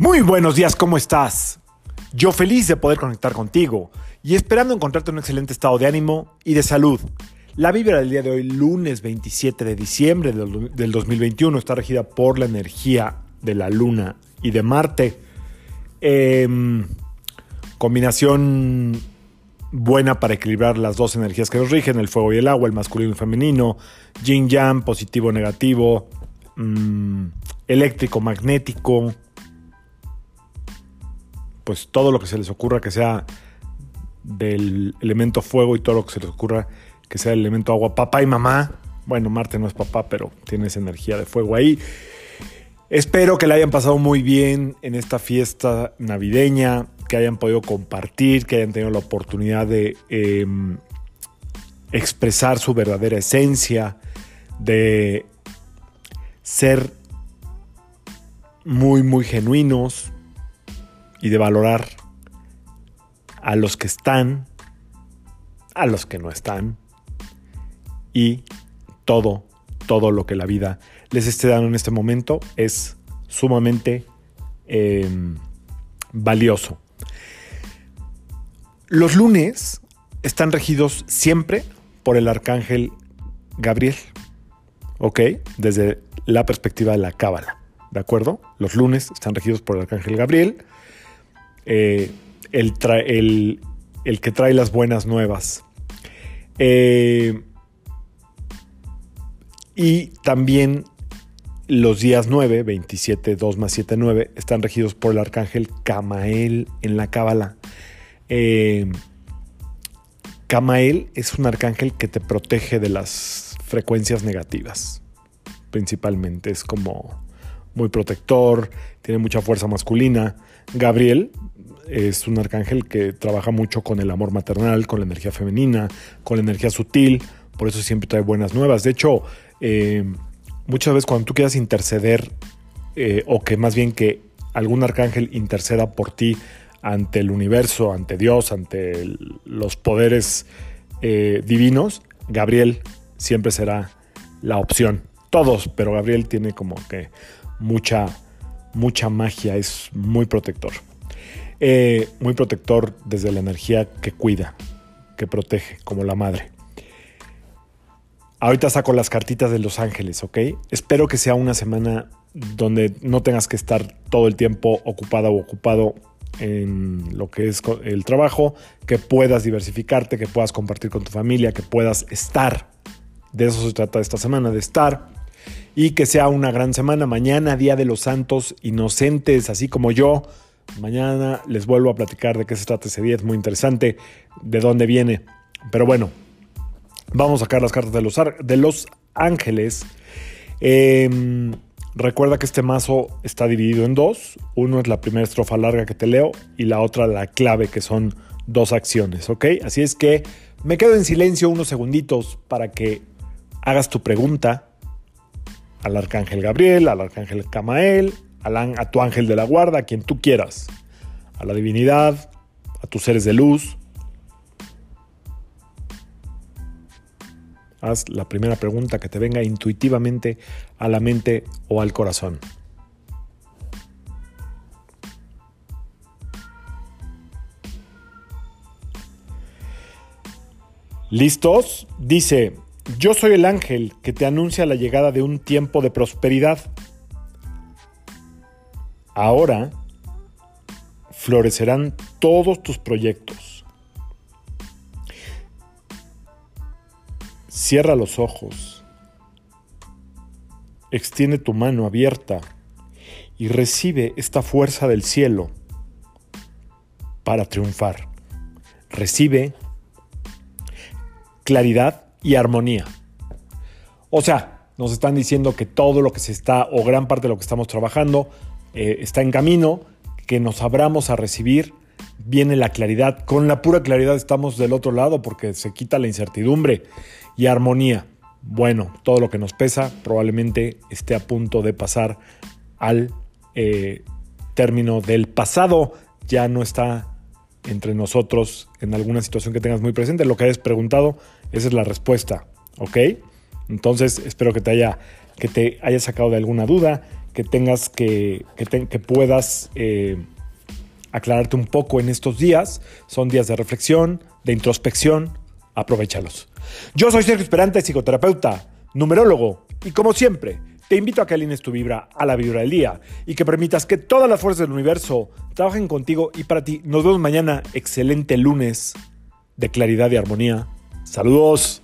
Muy buenos días, ¿cómo estás? Yo feliz de poder conectar contigo y esperando encontrarte en un excelente estado de ánimo y de salud. La vibra del día de hoy, lunes 27 de diciembre del 2021, está regida por la energía de la Luna y de Marte. Em, combinación buena para equilibrar las dos energías que nos rigen, el fuego y el agua, el masculino y el femenino, yin yang, positivo, negativo, mm, eléctrico, magnético, pues todo lo que se les ocurra que sea del elemento fuego y todo lo que se les ocurra que sea del elemento agua, papá y mamá. Bueno, Marte no es papá, pero tiene esa energía de fuego ahí. Espero que la hayan pasado muy bien en esta fiesta navideña, que hayan podido compartir, que hayan tenido la oportunidad de em, expresar su verdadera esencia, de ser muy, muy genuinos, y de valorar a los que están, a los que no están y todo, todo lo que la vida les esté dando en este momento es sumamente em, valioso. Los lunes están regidos siempre por el arcángel Gabriel, ¿ok? Desde la perspectiva de la cábala, ¿de acuerdo? Los lunes están regidos por el arcángel Gabriel eh, el, que trae las buenas nuevas. Eh, y también los días 9, 27, 2 más 7, 9, están regidos por el arcángel Camael en la Cábala. Eh, Camael es un arcángel que te protege de las frecuencias negativas, principalmente. Es como muy protector, tiene mucha fuerza masculina. Gabriel es un arcángel que trabaja mucho con el amor maternal, con la energía femenina, con la energía sutil, por eso siempre trae buenas nuevas. De hecho, eh, muchas veces cuando tú quieras interceder, eh, o que más bien que algún arcángel interceda por ti ante el universo, ante Dios, ante los poderes eh, divinos, Gabriel siempre será la opción. Todos, pero Gabriel tiene como que mucha, mucha magia, es muy protector. Eh, muy protector desde la energía que cuida, que protege, como la madre. Ahorita saco las cartitas de los ángeles, ¿ok? Espero que sea una semana donde no tengas que estar todo el tiempo ocupada o ocupado en lo que es el trabajo, que puedas diversificarte, que puedas compartir con tu familia, que puedas estar. De eso se trata esta semana, de estar. Y que sea una gran semana. Mañana, Día de los Santos Inocentes, así como yo. Mañana les vuelvo a platicar de qué se trata ese día, es muy interesante, de dónde viene. Pero bueno, vamos a sacar las cartas de los, de los ángeles. Em, recuerda que este mazo está dividido en dos. Uno es la primera estrofa larga que te leo y la otra la clave, que son dos acciones, ¿ok? Así es que me quedo en silencio unos segunditos para que hagas tu pregunta al arcángel Gabriel, al arcángel Camael, a tu ángel de la guarda, a quien tú quieras, a la divinidad, a tus seres de luz. Haz la primera pregunta que te venga intuitivamente a la mente o al corazón. ¿Listos? Dice, yo soy el ángel que te anuncia la llegada de un tiempo de prosperidad Ahora florecerán todos tus proyectos. Cierra los ojos. Extiende tu mano abierta y recibe esta fuerza del cielo para triunfar. Recibe claridad y armonía. O sea, nos están diciendo que todo lo que se está, o gran parte de lo que estamos trabajando, eh, está en camino, que nos abramos a recibir, viene la claridad. Con la pura claridad estamos del otro lado porque se quita la incertidumbre y armonía. Bueno, todo lo que nos pesa probablemente esté a punto de pasar al eh, término del pasado. Ya no está entre nosotros en alguna situación que tengas muy presente. Lo que hayas preguntado, esa es la respuesta. ¿Ok? Entonces, espero que te haya, que te haya sacado de alguna duda, que tengas que, que, puedas eh, aclararte un poco en estos días. Son días de reflexión, de introspección. Aprovechalos. Yo soy Sergio Esperante, psicoterapeuta, numerólogo, y como siempre, te invito a que alines tu vibra a la vibra del día y que permitas que todas las fuerzas del universo trabajen contigo y para ti. Nos vemos mañana. Excelente lunes de claridad y armonía. Saludos.